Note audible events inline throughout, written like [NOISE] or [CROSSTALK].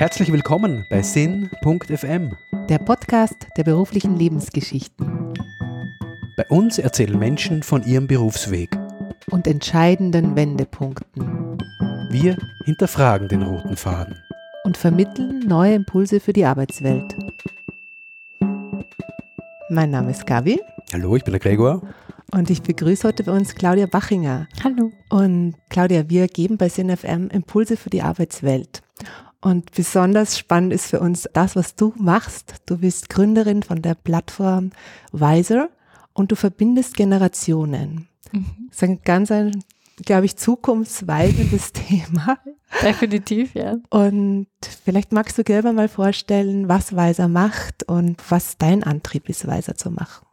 Herzlich willkommen bei Sinn.fm, der Podcast der beruflichen Lebensgeschichten Bei uns erzählen Menschen von ihrem Berufsweg. und entscheidenden Wendepunkten Wir hinterfragen den roten Faden. und vermitteln neue Impulse für die Arbeitswelt. Mein Name ist Gabi Hallo, ich bin der Gregor. und ich begrüße heute bei uns Claudia Bachinger. Hallo. Und Claudia, wir geben bei SINFM Impulse für die Arbeitswelt. Und besonders spannend ist für uns das, was du machst. Du bist Gründerin von der Plattform Wiser und du verbindest Generationen. Mhm. Das ist ein ganz, ein, glaube ich, zukunftsweisendes [LAUGHS] Thema. Definitiv, ja. Und vielleicht magst du selber mal vorstellen, was Weiser macht und was dein Antrieb ist, Weiser zu machen.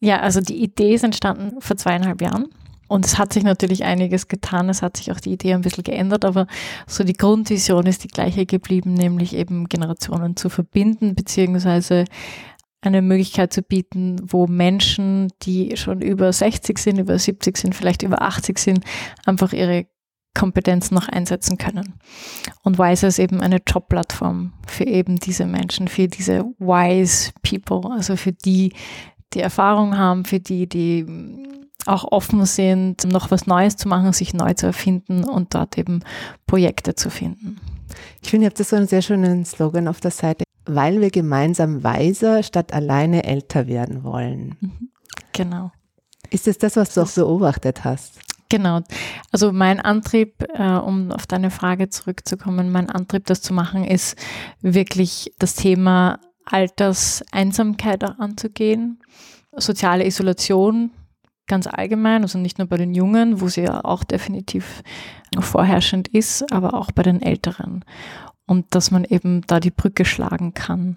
Ja, also die Idee ist entstanden vor zweieinhalb Jahren. Und es hat sich natürlich einiges getan. Es hat sich auch die Idee ein bisschen geändert, aber so die Grundvision ist die gleiche geblieben, nämlich eben Generationen zu verbinden, beziehungsweise eine Möglichkeit zu bieten, wo Menschen, die schon über 60 sind, über 70 sind, vielleicht über 80 sind, einfach ihre Kompetenzen noch einsetzen können. Und Wise ist eben eine Jobplattform für eben diese Menschen, für diese Wise People, also für die, die Erfahrung haben, für die, die auch offen sind, noch was Neues zu machen, sich neu zu erfinden und dort eben Projekte zu finden. Ich finde, ihr habt das so einen sehr schönen Slogan auf der Seite, weil wir gemeinsam weiser statt alleine älter werden wollen. Genau. Ist es das, was du auch beobachtet hast? Genau. Also mein Antrieb, äh, um auf deine Frage zurückzukommen, mein Antrieb, das zu machen, ist wirklich das Thema Alterseinsamkeit anzugehen, soziale Isolation ganz allgemein, also nicht nur bei den Jungen, wo sie ja auch definitiv vorherrschend ist, aber auch bei den Älteren. Und dass man eben da die Brücke schlagen kann.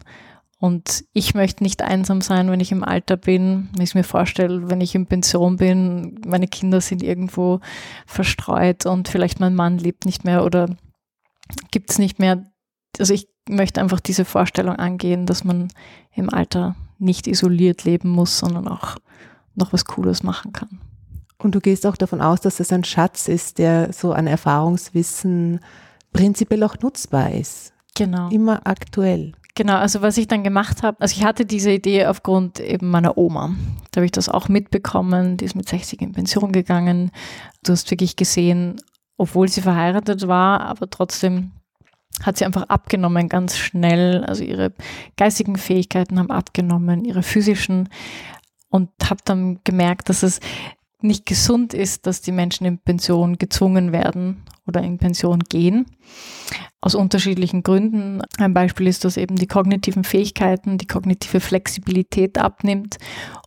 Und ich möchte nicht einsam sein, wenn ich im Alter bin. Wenn ich mir vorstelle, wenn ich in Pension bin, meine Kinder sind irgendwo verstreut und vielleicht mein Mann lebt nicht mehr oder gibt es nicht mehr. Also ich möchte einfach diese Vorstellung angehen, dass man im Alter nicht isoliert leben muss, sondern auch noch was Cooles machen kann. Und du gehst auch davon aus, dass es ein Schatz ist, der so an Erfahrungswissen prinzipiell auch nutzbar ist. Genau. Immer aktuell. Genau, also was ich dann gemacht habe, also ich hatte diese Idee aufgrund eben meiner Oma. Da habe ich das auch mitbekommen, die ist mit 60 in Pension gegangen. Du hast wirklich gesehen, obwohl sie verheiratet war, aber trotzdem hat sie einfach abgenommen ganz schnell. Also ihre geistigen Fähigkeiten haben abgenommen, ihre physischen. Und habe dann gemerkt, dass es nicht gesund ist, dass die Menschen in Pension gezwungen werden oder in Pension gehen. Aus unterschiedlichen Gründen. Ein Beispiel ist, dass eben die kognitiven Fähigkeiten, die kognitive Flexibilität abnimmt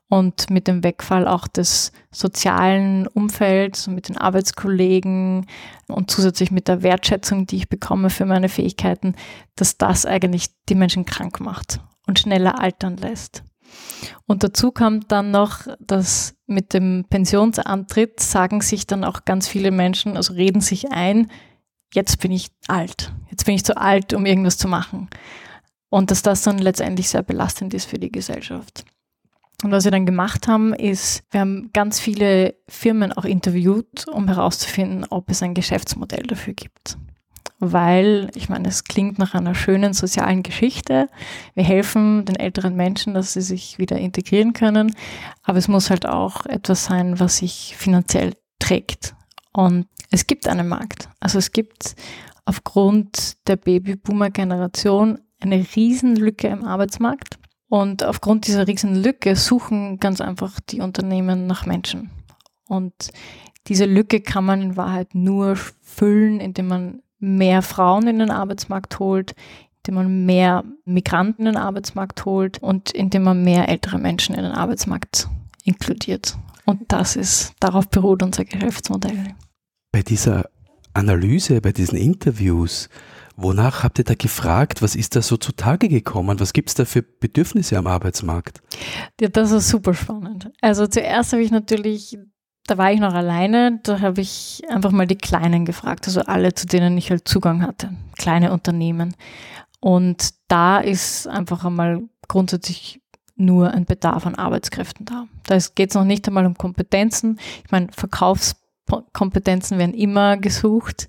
und mit dem Wegfall auch des sozialen Umfelds, mit den Arbeitskollegen und zusätzlich mit der Wertschätzung, die ich bekomme für meine Fähigkeiten, dass das eigentlich die Menschen krank macht und schneller altern lässt. Und dazu kommt dann noch, dass mit dem Pensionsantritt sagen sich dann auch ganz viele Menschen, also reden sich ein, jetzt bin ich alt, jetzt bin ich zu alt, um irgendwas zu machen. Und dass das dann letztendlich sehr belastend ist für die Gesellschaft. Und was wir dann gemacht haben, ist, wir haben ganz viele Firmen auch interviewt, um herauszufinden, ob es ein Geschäftsmodell dafür gibt weil ich meine, es klingt nach einer schönen sozialen Geschichte. Wir helfen den älteren Menschen, dass sie sich wieder integrieren können, aber es muss halt auch etwas sein, was sich finanziell trägt. Und es gibt einen Markt. Also es gibt aufgrund der Babyboomer-Generation eine Riesenlücke im Arbeitsmarkt. Und aufgrund dieser Riesenlücke suchen ganz einfach die Unternehmen nach Menschen. Und diese Lücke kann man in Wahrheit nur füllen, indem man mehr Frauen in den Arbeitsmarkt holt, indem man mehr Migranten in den Arbeitsmarkt holt und indem man mehr ältere Menschen in den Arbeitsmarkt inkludiert. Und das ist, darauf beruht unser Geschäftsmodell. Bei dieser Analyse, bei diesen Interviews, wonach habt ihr da gefragt? Was ist da so zutage gekommen? Was gibt es da für Bedürfnisse am Arbeitsmarkt? Ja, das ist super spannend. Also zuerst habe ich natürlich da war ich noch alleine, da habe ich einfach mal die Kleinen gefragt, also alle, zu denen ich halt Zugang hatte, kleine Unternehmen. Und da ist einfach einmal grundsätzlich nur ein Bedarf an Arbeitskräften da. Da geht es noch nicht einmal um Kompetenzen. Ich meine, Verkaufskompetenzen werden immer gesucht,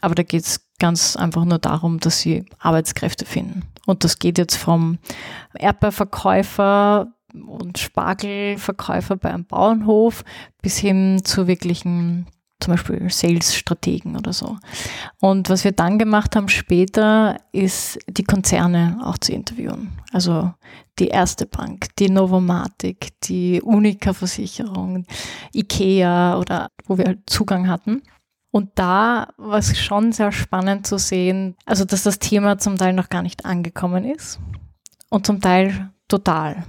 aber da geht es ganz einfach nur darum, dass sie Arbeitskräfte finden. Und das geht jetzt vom Erdbeerverkäufer und Spargelverkäufer bei einem Bauernhof bis hin zu wirklichen zum Beispiel Sales-Strategen oder so. Und was wir dann gemacht haben später, ist die Konzerne auch zu interviewen. Also die Erste Bank, die Novomatic, die Unica-Versicherung, Ikea oder wo wir halt Zugang hatten. Und da war es schon sehr spannend zu sehen, also dass das Thema zum Teil noch gar nicht angekommen ist und zum Teil total.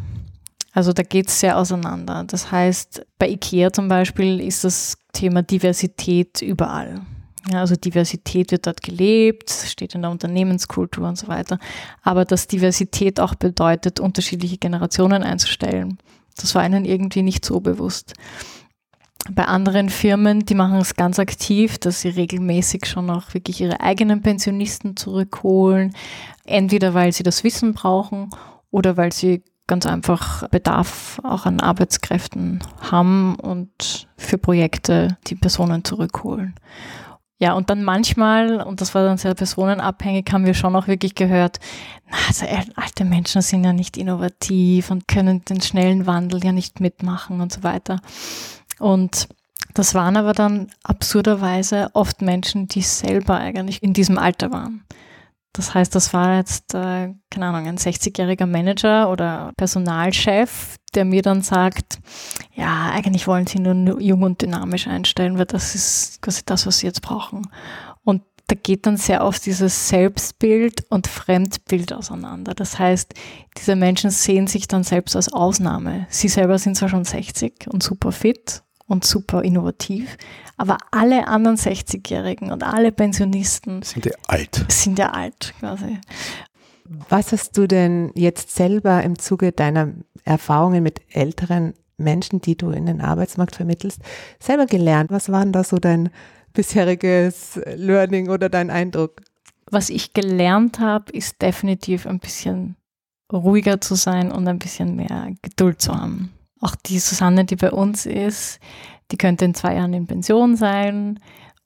Also da geht es sehr auseinander. Das heißt, bei IKEA zum Beispiel ist das Thema Diversität überall. Ja, also Diversität wird dort gelebt, steht in der Unternehmenskultur und so weiter. Aber dass Diversität auch bedeutet, unterschiedliche Generationen einzustellen, das war ihnen irgendwie nicht so bewusst. Bei anderen Firmen, die machen es ganz aktiv, dass sie regelmäßig schon auch wirklich ihre eigenen Pensionisten zurückholen, entweder weil sie das Wissen brauchen oder weil sie ganz einfach Bedarf auch an Arbeitskräften haben und für Projekte die Personen zurückholen. Ja, und dann manchmal, und das war dann sehr personenabhängig, haben wir schon auch wirklich gehört, na, also alte Menschen sind ja nicht innovativ und können den schnellen Wandel ja nicht mitmachen und so weiter. Und das waren aber dann absurderweise oft Menschen, die selber eigentlich in diesem Alter waren. Das heißt, das war jetzt, äh, keine Ahnung, ein 60-jähriger Manager oder Personalchef, der mir dann sagt, ja, eigentlich wollen sie nur jung und dynamisch einstellen, weil das ist quasi das, was sie jetzt brauchen. Und da geht dann sehr oft dieses Selbstbild und Fremdbild auseinander. Das heißt, diese Menschen sehen sich dann selbst als Ausnahme. Sie selber sind zwar schon 60 und super fit und super innovativ. Aber alle anderen 60-Jährigen und alle Pensionisten sind ja alt. Sind ja alt quasi. Was hast du denn jetzt selber im Zuge deiner Erfahrungen mit älteren Menschen, die du in den Arbeitsmarkt vermittelst, selber gelernt? Was war denn da so dein bisheriges Learning oder dein Eindruck? Was ich gelernt habe, ist definitiv ein bisschen ruhiger zu sein und ein bisschen mehr Geduld zu haben. Auch die Susanne, die bei uns ist, die könnte in zwei Jahren in Pension sein.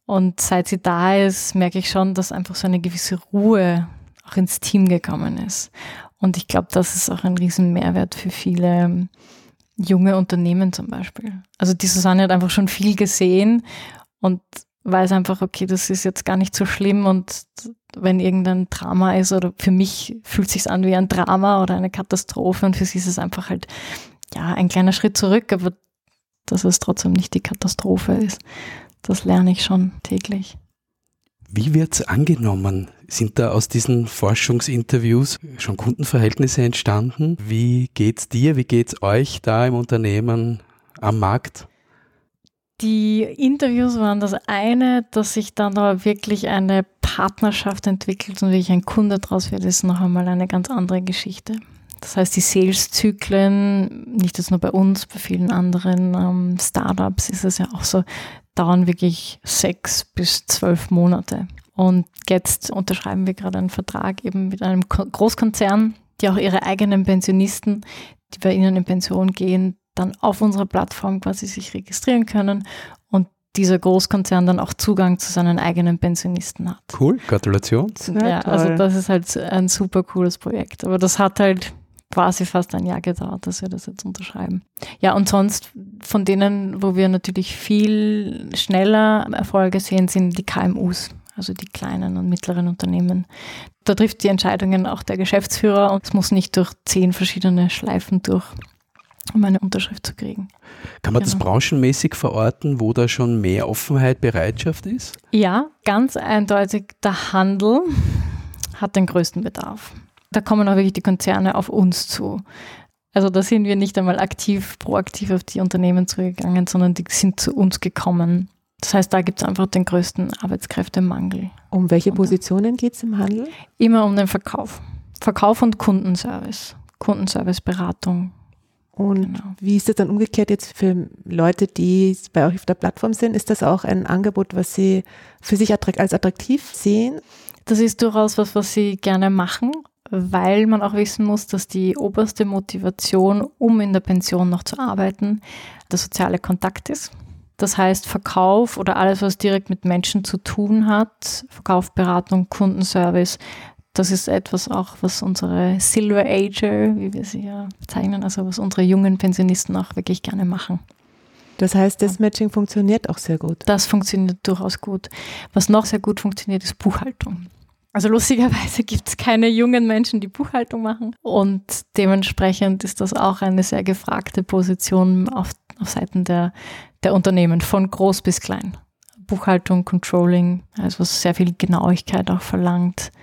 Und seit sie da ist, merke ich schon, dass einfach so eine gewisse Ruhe auch ins Team gekommen ist. Und ich glaube, das ist auch ein riesen Mehrwert für viele ähm, junge Unternehmen zum Beispiel. Also die Susanne hat einfach schon viel gesehen und weiß einfach, okay, das ist jetzt gar nicht so schlimm und wenn irgendein Drama ist oder für mich fühlt es sich an wie ein Drama oder eine Katastrophe und für sie ist es einfach halt ja, ein kleiner Schritt zurück, aber dass es trotzdem nicht die Katastrophe ist. Das lerne ich schon täglich. Wie wird es angenommen? Sind da aus diesen Forschungsinterviews schon Kundenverhältnisse entstanden? Wie geht's dir? Wie geht's euch da im Unternehmen am Markt? Die Interviews waren das eine, dass sich dann aber wirklich eine Partnerschaft entwickelt und wie ich ein Kunde daraus wird, ist noch einmal eine ganz andere Geschichte. Das heißt, die Sales-Zyklen, nicht jetzt nur bei uns, bei vielen anderen ähm, Startups ist es ja auch so, dauern wirklich sechs bis zwölf Monate. Und jetzt unterschreiben wir gerade einen Vertrag eben mit einem Großkonzern, die auch ihre eigenen Pensionisten, die bei ihnen in Pension gehen, dann auf unserer Plattform quasi sich registrieren können und dieser Großkonzern dann auch Zugang zu seinen eigenen Pensionisten hat. Cool, Gratulation. Ja, also das ist halt ein super cooles Projekt. Aber das hat halt quasi fast ein Jahr gedauert, dass wir das jetzt unterschreiben. Ja, und sonst von denen, wo wir natürlich viel schneller Erfolge sehen, sind die KMUs, also die kleinen und mittleren Unternehmen. Da trifft die Entscheidungen auch der Geschäftsführer und es muss nicht durch zehn verschiedene Schleifen durch, um eine Unterschrift zu kriegen. Kann man genau. das branchenmäßig verorten, wo da schon mehr Offenheit, Bereitschaft ist? Ja, ganz eindeutig der Handel hat den größten Bedarf da kommen auch wirklich die Konzerne auf uns zu. Also da sind wir nicht einmal aktiv, proaktiv auf die Unternehmen zugegangen, sondern die sind zu uns gekommen. Das heißt, da gibt es einfach den größten Arbeitskräftemangel. Um welche Positionen geht es im Handel? Immer um den Verkauf. Verkauf und Kundenservice. Kundenserviceberatung. Und genau. wie ist das dann umgekehrt jetzt für Leute, die bei euch auf der Plattform sind? Ist das auch ein Angebot, was sie für sich als attraktiv sehen? Das ist durchaus was, was sie gerne machen weil man auch wissen muss, dass die oberste Motivation, um in der Pension noch zu arbeiten, der soziale Kontakt ist. Das heißt, Verkauf oder alles, was direkt mit Menschen zu tun hat, Verkauf, Beratung, Kundenservice, das ist etwas auch, was unsere Silver Ager, wie wir sie ja bezeichnen, also was unsere jungen Pensionisten auch wirklich gerne machen. Das heißt, das Matching funktioniert auch sehr gut. Das funktioniert durchaus gut. Was noch sehr gut funktioniert, ist Buchhaltung. Also lustigerweise [LAUGHS] gibt es keine jungen Menschen, die Buchhaltung machen. Und dementsprechend ist das auch eine sehr gefragte Position auf, auf Seiten der, der Unternehmen, von groß bis klein. Buchhaltung, Controlling, also was sehr viel Genauigkeit auch verlangt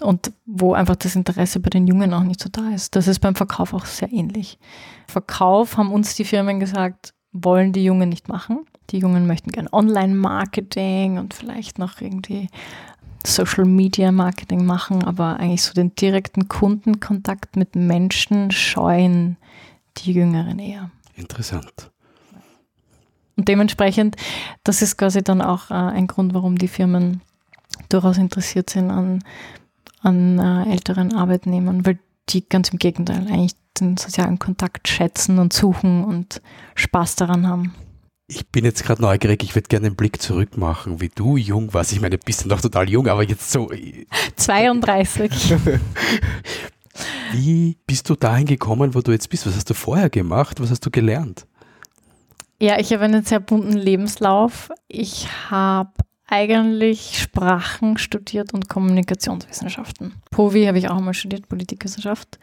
und wo einfach das Interesse bei den Jungen auch nicht so da ist. Das ist beim Verkauf auch sehr ähnlich. Verkauf haben uns die Firmen gesagt, wollen die Jungen nicht machen. Die Jungen möchten gerne Online-Marketing und vielleicht noch irgendwie Social Media Marketing machen, aber eigentlich so den direkten Kundenkontakt mit Menschen scheuen die Jüngeren eher. Interessant. Und dementsprechend, das ist quasi dann auch äh, ein Grund, warum die Firmen durchaus interessiert sind an, an äh, älteren Arbeitnehmern, weil die ganz im Gegenteil eigentlich den sozialen Kontakt schätzen und suchen und Spaß daran haben. Ich bin jetzt gerade neugierig, ich würde gerne einen Blick zurück machen, wie du jung warst. Ich meine, du bist noch total jung, aber jetzt so. 32. [LAUGHS] wie bist du dahin gekommen, wo du jetzt bist? Was hast du vorher gemacht? Was hast du gelernt? Ja, ich habe einen sehr bunten Lebenslauf. Ich habe eigentlich Sprachen studiert und Kommunikationswissenschaften. Povi habe ich auch mal studiert, Politikwissenschaft,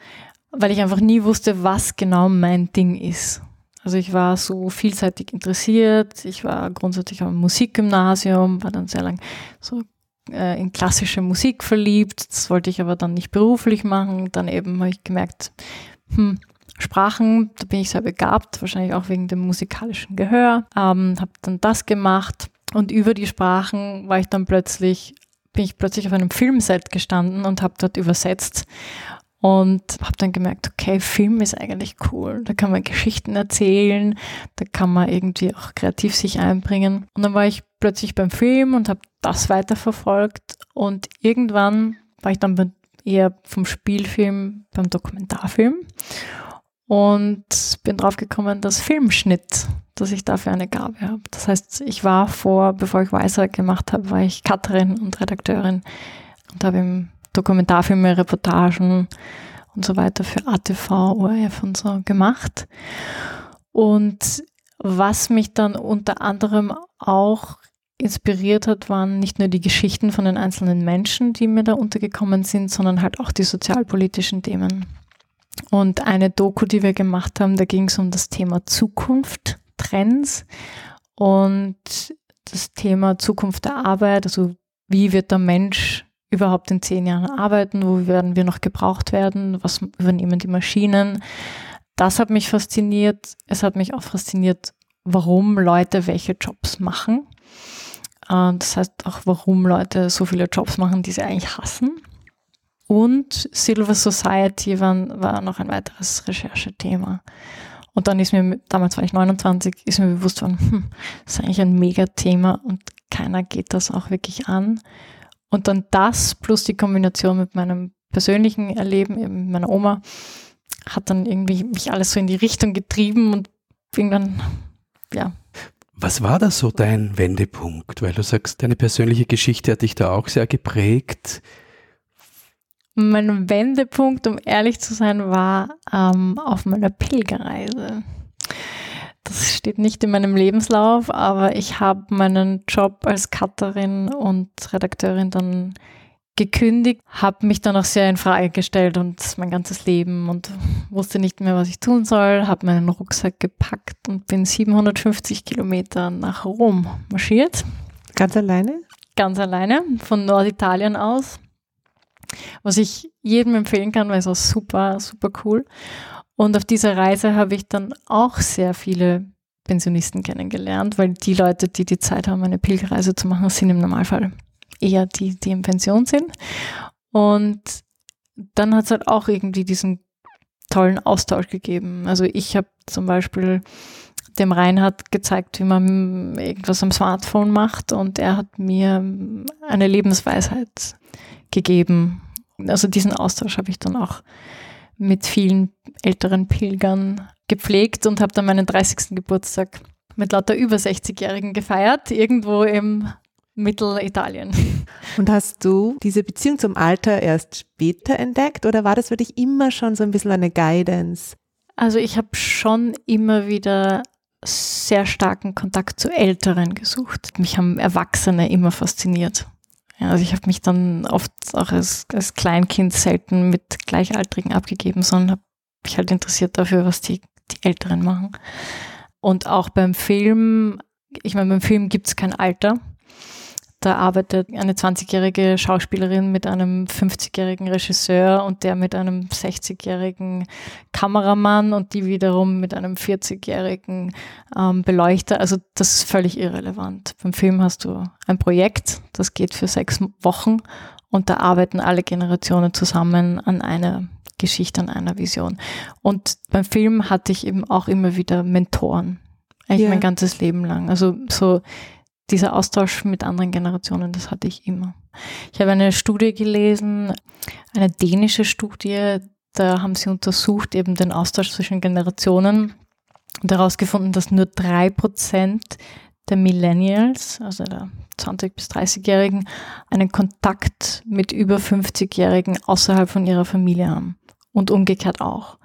weil ich einfach nie wusste, was genau mein Ding ist. Also ich war so vielseitig interessiert. Ich war grundsätzlich am Musikgymnasium, war dann sehr lang so äh, in klassische Musik verliebt. Das wollte ich aber dann nicht beruflich machen. Dann eben habe ich gemerkt, hm, Sprachen, da bin ich sehr begabt, wahrscheinlich auch wegen dem musikalischen Gehör. Ähm, habe dann das gemacht und über die Sprachen war ich dann plötzlich, bin ich plötzlich auf einem Filmset gestanden und habe dort übersetzt und habe dann gemerkt, okay, Film ist eigentlich cool. Da kann man Geschichten erzählen, da kann man irgendwie auch kreativ sich einbringen. Und dann war ich plötzlich beim Film und habe das weiterverfolgt. Und irgendwann war ich dann eher vom Spielfilm beim Dokumentarfilm und bin drauf gekommen, dass Filmschnitt, dass ich dafür eine Gabe habe. Das heißt, ich war vor, bevor ich Weißer gemacht habe, war ich Cutterin und Redakteurin und habe im Dokumentarfilme, Reportagen und so weiter für ATV, ORF und so gemacht. Und was mich dann unter anderem auch inspiriert hat, waren nicht nur die Geschichten von den einzelnen Menschen, die mir da untergekommen sind, sondern halt auch die sozialpolitischen Themen. Und eine Doku, die wir gemacht haben, da ging es um das Thema Zukunft, Trends und das Thema Zukunft der Arbeit, also wie wird der Mensch überhaupt in zehn Jahren arbeiten, wo werden wir noch gebraucht werden, was übernehmen die Maschinen. Das hat mich fasziniert. Es hat mich auch fasziniert, warum Leute welche Jobs machen. Äh, das heißt auch, warum Leute so viele Jobs machen, die sie eigentlich hassen. Und Silver Society war, war noch ein weiteres Recherchethema. Und dann ist mir, damals war ich 29, ist mir bewusst worden, hm, das ist eigentlich ein Megathema und keiner geht das auch wirklich an. Und dann das plus die Kombination mit meinem persönlichen Erleben, eben mit meiner Oma, hat dann irgendwie mich alles so in die Richtung getrieben und irgendwann, ja. Was war da so dein Wendepunkt? Weil du sagst, deine persönliche Geschichte hat dich da auch sehr geprägt. Mein Wendepunkt, um ehrlich zu sein, war ähm, auf meiner Pilgerreise. Das steht nicht in meinem Lebenslauf, aber ich habe meinen Job als Cutterin und Redakteurin dann gekündigt, habe mich dann auch sehr in Frage gestellt und mein ganzes Leben und wusste nicht mehr, was ich tun soll, habe meinen Rucksack gepackt und bin 750 Kilometer nach Rom marschiert. Ganz alleine? Ganz alleine, von Norditalien aus. Was ich jedem empfehlen kann, weil es auch super, super cool. Und auf dieser Reise habe ich dann auch sehr viele Pensionisten kennengelernt, weil die Leute, die die Zeit haben, eine Pilgerreise zu machen, sind im Normalfall eher die, die in Pension sind. Und dann hat es halt auch irgendwie diesen tollen Austausch gegeben. Also ich habe zum Beispiel dem Reinhard gezeigt, wie man irgendwas am Smartphone macht und er hat mir eine Lebensweisheit gegeben. Also diesen Austausch habe ich dann auch mit vielen älteren Pilgern gepflegt und habe dann meinen 30. Geburtstag mit lauter über 60-Jährigen gefeiert, irgendwo im Mittelitalien. Und hast du diese Beziehung zum Alter erst später entdeckt oder war das für dich immer schon so ein bisschen eine Guidance? Also ich habe schon immer wieder sehr starken Kontakt zu Älteren gesucht. Mich haben Erwachsene immer fasziniert. Ja, also ich habe mich dann oft auch als, als Kleinkind selten mit Gleichaltrigen abgegeben, sondern habe mich halt interessiert dafür, was die, die Älteren machen. Und auch beim Film, ich meine, beim Film gibt es kein Alter. Da arbeitet eine 20-jährige Schauspielerin mit einem 50-jährigen Regisseur und der mit einem 60-jährigen Kameramann und die wiederum mit einem 40-jährigen ähm, Beleuchter. Also das ist völlig irrelevant. Beim Film hast du ein Projekt, das geht für sechs Wochen und da arbeiten alle Generationen zusammen an einer Geschichte, an einer Vision. Und beim Film hatte ich eben auch immer wieder Mentoren. Eigentlich yeah. mein ganzes Leben lang. Also so dieser Austausch mit anderen Generationen, das hatte ich immer. Ich habe eine Studie gelesen, eine dänische Studie, da haben sie untersucht eben den Austausch zwischen Generationen und herausgefunden, dass nur drei Prozent der Millennials, also der 20- bis 30-Jährigen, einen Kontakt mit über 50-Jährigen außerhalb von ihrer Familie haben. Und umgekehrt auch.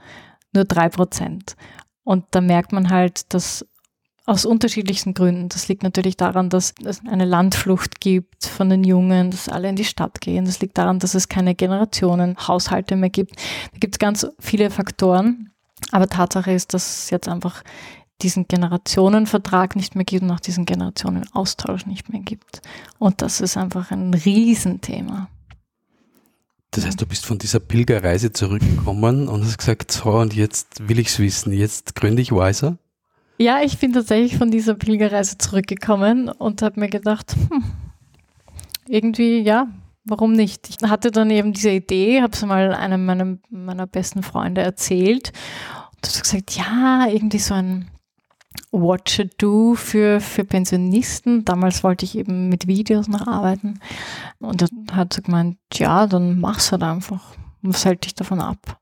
Nur drei Prozent. Und da merkt man halt, dass aus unterschiedlichsten Gründen. Das liegt natürlich daran, dass es eine Landflucht gibt von den Jungen, dass alle in die Stadt gehen. Das liegt daran, dass es keine Generationenhaushalte mehr gibt. Da gibt es ganz viele Faktoren. Aber Tatsache ist, dass es jetzt einfach diesen Generationenvertrag nicht mehr gibt und auch diesen Generationenaustausch nicht mehr gibt. Und das ist einfach ein Riesenthema. Das heißt, du bist von dieser Pilgerreise zurückgekommen und hast gesagt, so, und jetzt will ich es wissen, jetzt gründe ich Wiser? Ja, ich bin tatsächlich von dieser Pilgerreise zurückgekommen und habe mir gedacht, hm, irgendwie, ja, warum nicht? Ich hatte dann eben diese Idee, habe es mal einem meiner, meiner besten Freunde erzählt und hat gesagt, ja, irgendwie so ein Watch a Do für, für Pensionisten. Damals wollte ich eben mit Videos noch arbeiten. Und dann hat sie gemeint, ja, dann mach's halt einfach. Was hält dich davon ab?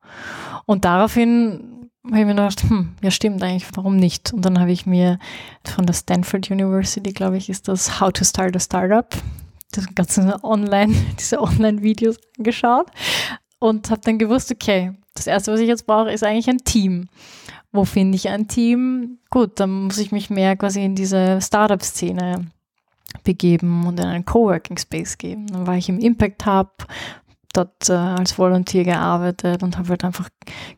Und daraufhin habe ich mir gedacht, hm, ja stimmt eigentlich, warum nicht? Und dann habe ich mir von der Stanford University, glaube ich, ist das How to Start a Startup, das ganze Online, [LAUGHS] diese Online-Videos angeschaut und habe dann gewusst, okay, das erste, was ich jetzt brauche, ist eigentlich ein Team. Wo finde ich ein Team? Gut, dann muss ich mich mehr quasi in diese Startup-Szene begeben und in einen Coworking Space geben. Dann war ich im Impact Hub, dort äh, als Volunteer gearbeitet und habe halt einfach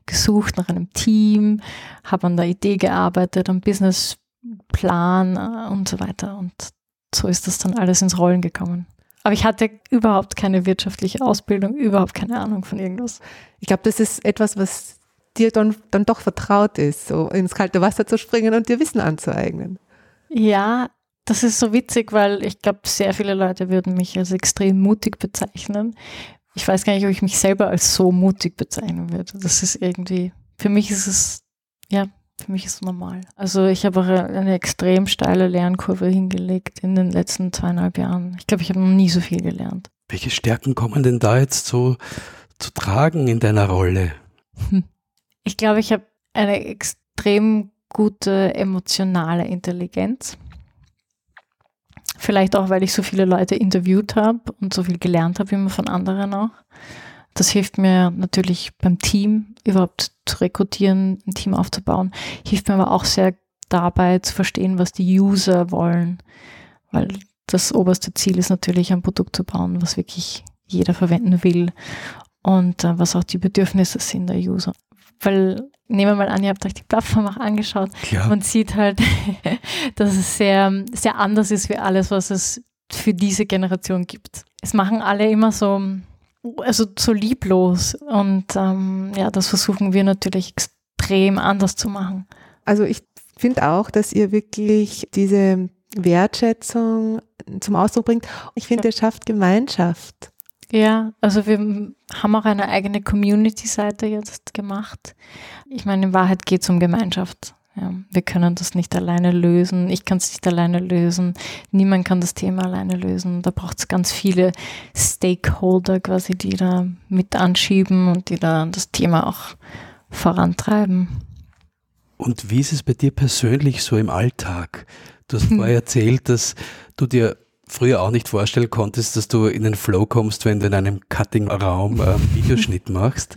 gesucht nach einem Team, habe an der Idee gearbeitet, am Businessplan äh, und so weiter. Und so ist das dann alles ins Rollen gekommen. Aber ich hatte überhaupt keine wirtschaftliche Ausbildung, überhaupt keine Ahnung von irgendwas. Ich glaube, das ist etwas, was dir dann, dann doch vertraut ist, so ins kalte Wasser zu springen und dir Wissen anzueignen. Ja, das ist so witzig, weil ich glaube, sehr viele Leute würden mich als extrem mutig bezeichnen ich weiß gar nicht, ob ich mich selber als so mutig bezeichnen würde. Das ist irgendwie, für mich ist es, ja, für mich ist es normal. Also ich habe auch eine extrem steile Lernkurve hingelegt in den letzten zweieinhalb Jahren. Ich glaube, ich habe noch nie so viel gelernt. Welche Stärken kommen denn da jetzt so zu tragen in deiner Rolle? Hm. Ich glaube, ich habe eine extrem gute emotionale Intelligenz. Vielleicht auch, weil ich so viele Leute interviewt habe und so viel gelernt habe, immer von anderen auch. Das hilft mir natürlich beim Team überhaupt zu rekrutieren, ein Team aufzubauen. Hilft mir aber auch sehr dabei zu verstehen, was die User wollen. Weil das oberste Ziel ist natürlich, ein Produkt zu bauen, was wirklich jeder verwenden will und äh, was auch die Bedürfnisse sind der User. Weil nehmen wir mal an, ihr habt euch die Plattform auch angeschaut. Klar. Man sieht halt, [LAUGHS] dass es sehr, sehr anders ist wie alles, was es für diese Generation gibt. Es machen alle immer so, also so lieblos. Und ähm, ja, das versuchen wir natürlich extrem anders zu machen. Also ich finde auch, dass ihr wirklich diese Wertschätzung zum Ausdruck bringt. Ich finde, ihr schafft Gemeinschaft. Ja, also wir haben auch eine eigene Community-Seite jetzt gemacht. Ich meine, in Wahrheit geht es um Gemeinschaft. Ja, wir können das nicht alleine lösen. Ich kann es nicht alleine lösen. Niemand kann das Thema alleine lösen. Da braucht es ganz viele Stakeholder quasi, die da mit anschieben und die da das Thema auch vorantreiben. Und wie ist es bei dir persönlich so im Alltag? Du hast vorher [LAUGHS] erzählt, dass du dir früher auch nicht vorstellen konntest, dass du in den Flow kommst, wenn du in einem Cutting-Raum äh, [LAUGHS] Videoschnitt machst.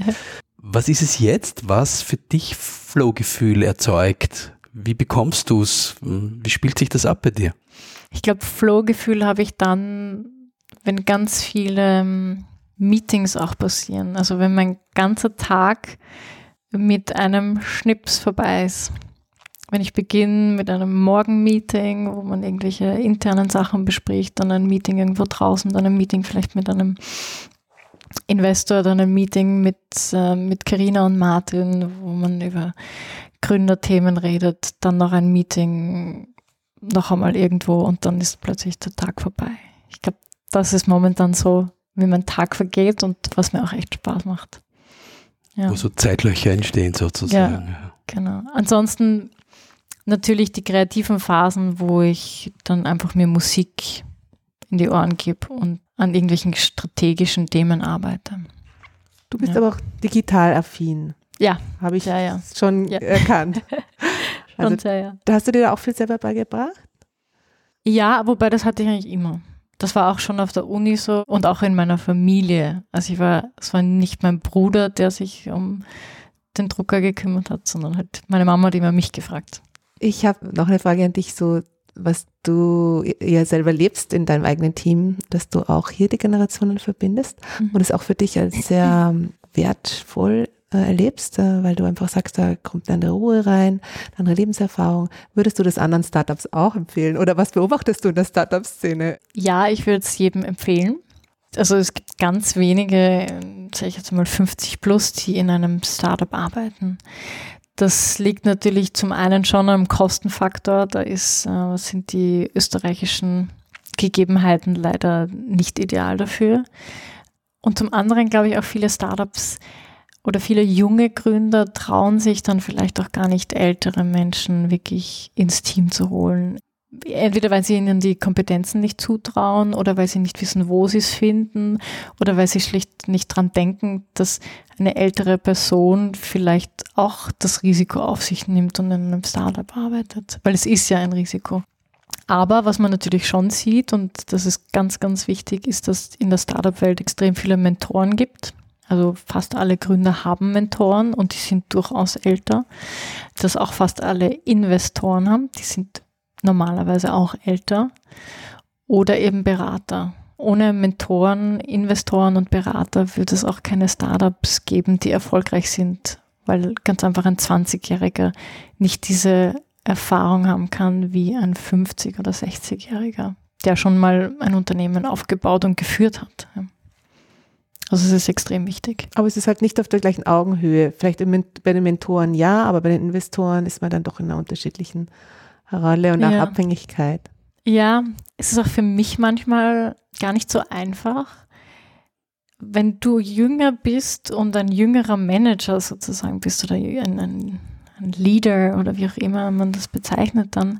Was ist es jetzt, was für dich Flow-Gefühl erzeugt? Wie bekommst du es? Wie spielt sich das ab bei dir? Ich glaube, Flow-Gefühl habe ich dann, wenn ganz viele ähm, Meetings auch passieren. Also wenn mein ganzer Tag mit einem Schnips vorbei ist. Wenn ich beginne mit einem Morgenmeeting, wo man irgendwelche internen Sachen bespricht, dann ein Meeting irgendwo draußen, dann ein Meeting vielleicht mit einem Investor, dann ein Meeting mit äh, mit Carina und Martin, wo man über Gründerthemen redet, dann noch ein Meeting noch einmal irgendwo und dann ist plötzlich der Tag vorbei. Ich glaube, das ist momentan so, wie mein Tag vergeht und was mir auch echt Spaß macht. Ja. Wo so Zeitlöcher entstehen sozusagen. Ja, genau. Ansonsten natürlich die kreativen Phasen, wo ich dann einfach mir Musik in die Ohren gebe und an irgendwelchen strategischen Themen arbeite. Du bist ja. aber auch digital affin. Ja. Habe ich ja, ja. schon [LAUGHS] erkannt. also, schon sehr, ja. Hast du dir da auch viel selber beigebracht? Ja, wobei das hatte ich eigentlich immer. Das war auch schon auf der Uni so und auch in meiner Familie. Also ich war, es war nicht mein Bruder, der sich um den Drucker gekümmert hat, sondern halt meine Mama hat immer mich gefragt. Ich habe noch eine Frage an dich, so was du ja selber lebst in deinem eigenen Team, dass du auch hier die Generationen verbindest mhm. und es auch für dich als sehr wertvoll äh, erlebst, äh, weil du einfach sagst, da kommt eine Ruhe rein, eine Lebenserfahrung. Würdest du das anderen Startups auch empfehlen? Oder was beobachtest du in der Startup-Szene? Ja, ich würde es jedem empfehlen. Also es gibt ganz wenige, sage ich jetzt mal 50 plus, die in einem Startup arbeiten. Das liegt natürlich zum einen schon am Kostenfaktor. Da ist, äh, sind die österreichischen Gegebenheiten leider nicht ideal dafür. Und zum anderen glaube ich auch viele Startups oder viele junge Gründer trauen sich dann vielleicht auch gar nicht ältere Menschen wirklich ins Team zu holen. Entweder weil sie ihnen die Kompetenzen nicht zutrauen oder weil sie nicht wissen, wo sie es finden oder weil sie schlicht nicht dran denken, dass eine ältere Person vielleicht auch das Risiko auf sich nimmt und in einem Startup arbeitet. Weil es ist ja ein Risiko. Aber was man natürlich schon sieht, und das ist ganz, ganz wichtig, ist, dass in der Startup-Welt extrem viele Mentoren gibt. Also fast alle Gründer haben Mentoren und die sind durchaus älter. Dass auch fast alle Investoren haben, die sind normalerweise auch älter. Oder eben Berater. Ohne Mentoren, Investoren und Berater würde es auch keine Startups geben, die erfolgreich sind, weil ganz einfach ein 20-Jähriger nicht diese Erfahrung haben kann wie ein 50- oder 60-Jähriger, der schon mal ein Unternehmen aufgebaut und geführt hat. Also es ist extrem wichtig. Aber es ist halt nicht auf der gleichen Augenhöhe. Vielleicht bei den Mentoren ja, aber bei den Investoren ist man dann doch in einer unterschiedlichen Rolle und auch ja. Abhängigkeit. Ja, es ist auch für mich manchmal gar nicht so einfach. Wenn du jünger bist und ein jüngerer Manager sozusagen bist oder ein, ein, ein Leader oder wie auch immer man das bezeichnet dann,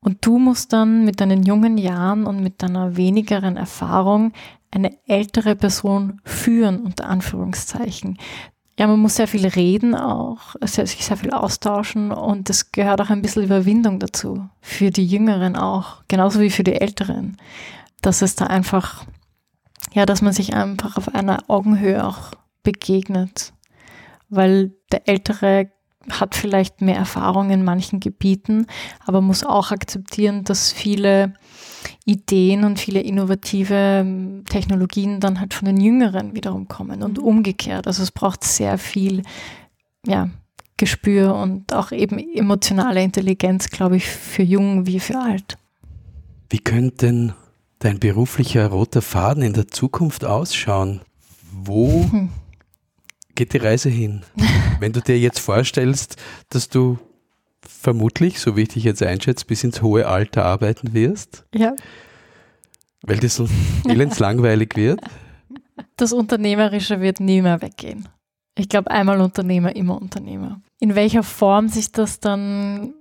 und du musst dann mit deinen jungen Jahren und mit deiner wenigeren Erfahrung eine ältere Person führen, unter Anführungszeichen. Ja, man muss sehr viel reden auch, sich sehr viel austauschen und es gehört auch ein bisschen Überwindung dazu. Für die Jüngeren auch, genauso wie für die Älteren. Dass es da einfach, ja, dass man sich einfach auf einer Augenhöhe auch begegnet. Weil der Ältere hat vielleicht mehr Erfahrung in manchen Gebieten, aber muss auch akzeptieren, dass viele Ideen und viele innovative ähm, Technologien dann halt von den Jüngeren wiederum kommen und mhm. umgekehrt. Also es braucht sehr viel ja, Gespür und auch eben emotionale Intelligenz, glaube ich, für jung wie für alt. Wie könnte denn dein beruflicher roter Faden in der Zukunft ausschauen? Wo hm. geht die Reise hin? Wenn du dir jetzt vorstellst, dass du vermutlich, so wie ich dich jetzt einschätze, bis ins hohe Alter arbeiten wirst. Ja. Weil das [LAUGHS] so elends langweilig wird. Das Unternehmerische wird nie mehr weggehen. Ich glaube, einmal Unternehmer, immer Unternehmer. In welcher Form sich das dann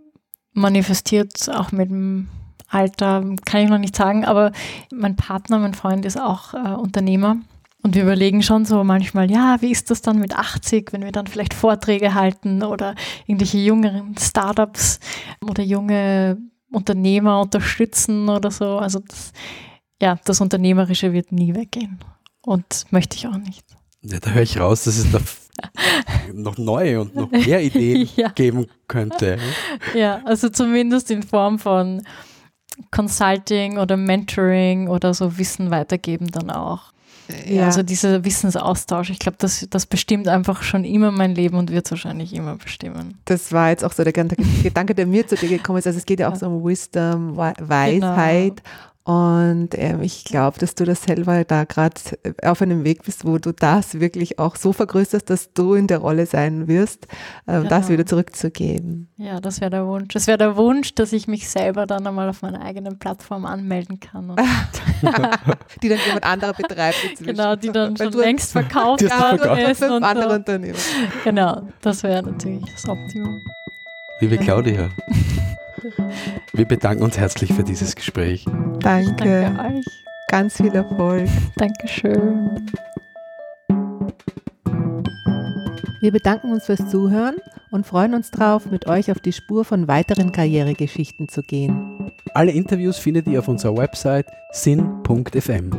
manifestiert, auch mit dem Alter, kann ich noch nicht sagen, aber mein Partner, mein Freund ist auch äh, Unternehmer Und wir überlegen schon so manchmal, ja, wie ist das dann mit 80, wenn wir dann vielleicht Vorträge halten oder irgendwelche jüngeren Startups oder junge Unternehmer unterstützen oder so. Also das, ja, das Unternehmerische wird nie weggehen und möchte ich auch nicht. Ja, da höre ich raus, dass es da [LAUGHS] noch neue und noch mehr Ideen [LAUGHS] ja. geben könnte. Ja, also zumindest in Form von Consulting oder Mentoring oder so Wissen weitergeben dann auch. Ja. Also dieser Wissensaustausch, ich glaube, das, das bestimmt einfach schon immer mein Leben und wird wahrscheinlich immer bestimmen. Das war jetzt auch so der Gedanke, der mir zu dir gekommen ist. Also es geht ja auch so um Wisdom, Weisheit. Genau. Und ähm, ich glaube, dass du das selber da gerade auf einem Weg bist, wo du das wirklich auch so vergrößerst, dass du in der Rolle sein wirst, äh, genau. das wieder zurückzugeben. Ja, das wäre der Wunsch. Das wäre der Wunsch, dass ich mich selber dann einmal auf meiner eigenen Plattform anmelden kann. [LAUGHS] die dann jemand anderer betreibt. Inzwischen. Genau, die dann schon längst verkauft [LAUGHS] worden ist. Und andere Unternehmen. Genau, das wäre natürlich das Optimum. Liebe Claudia. Wir bedanken uns herzlich für dieses Gespräch. Danke. danke euch. Ganz viel Erfolg. Dankeschön. Wir bedanken uns fürs Zuhören und freuen uns darauf, mit euch auf die Spur von weiteren Karrieregeschichten zu gehen. Alle Interviews findet ihr auf unserer Website sin.fm.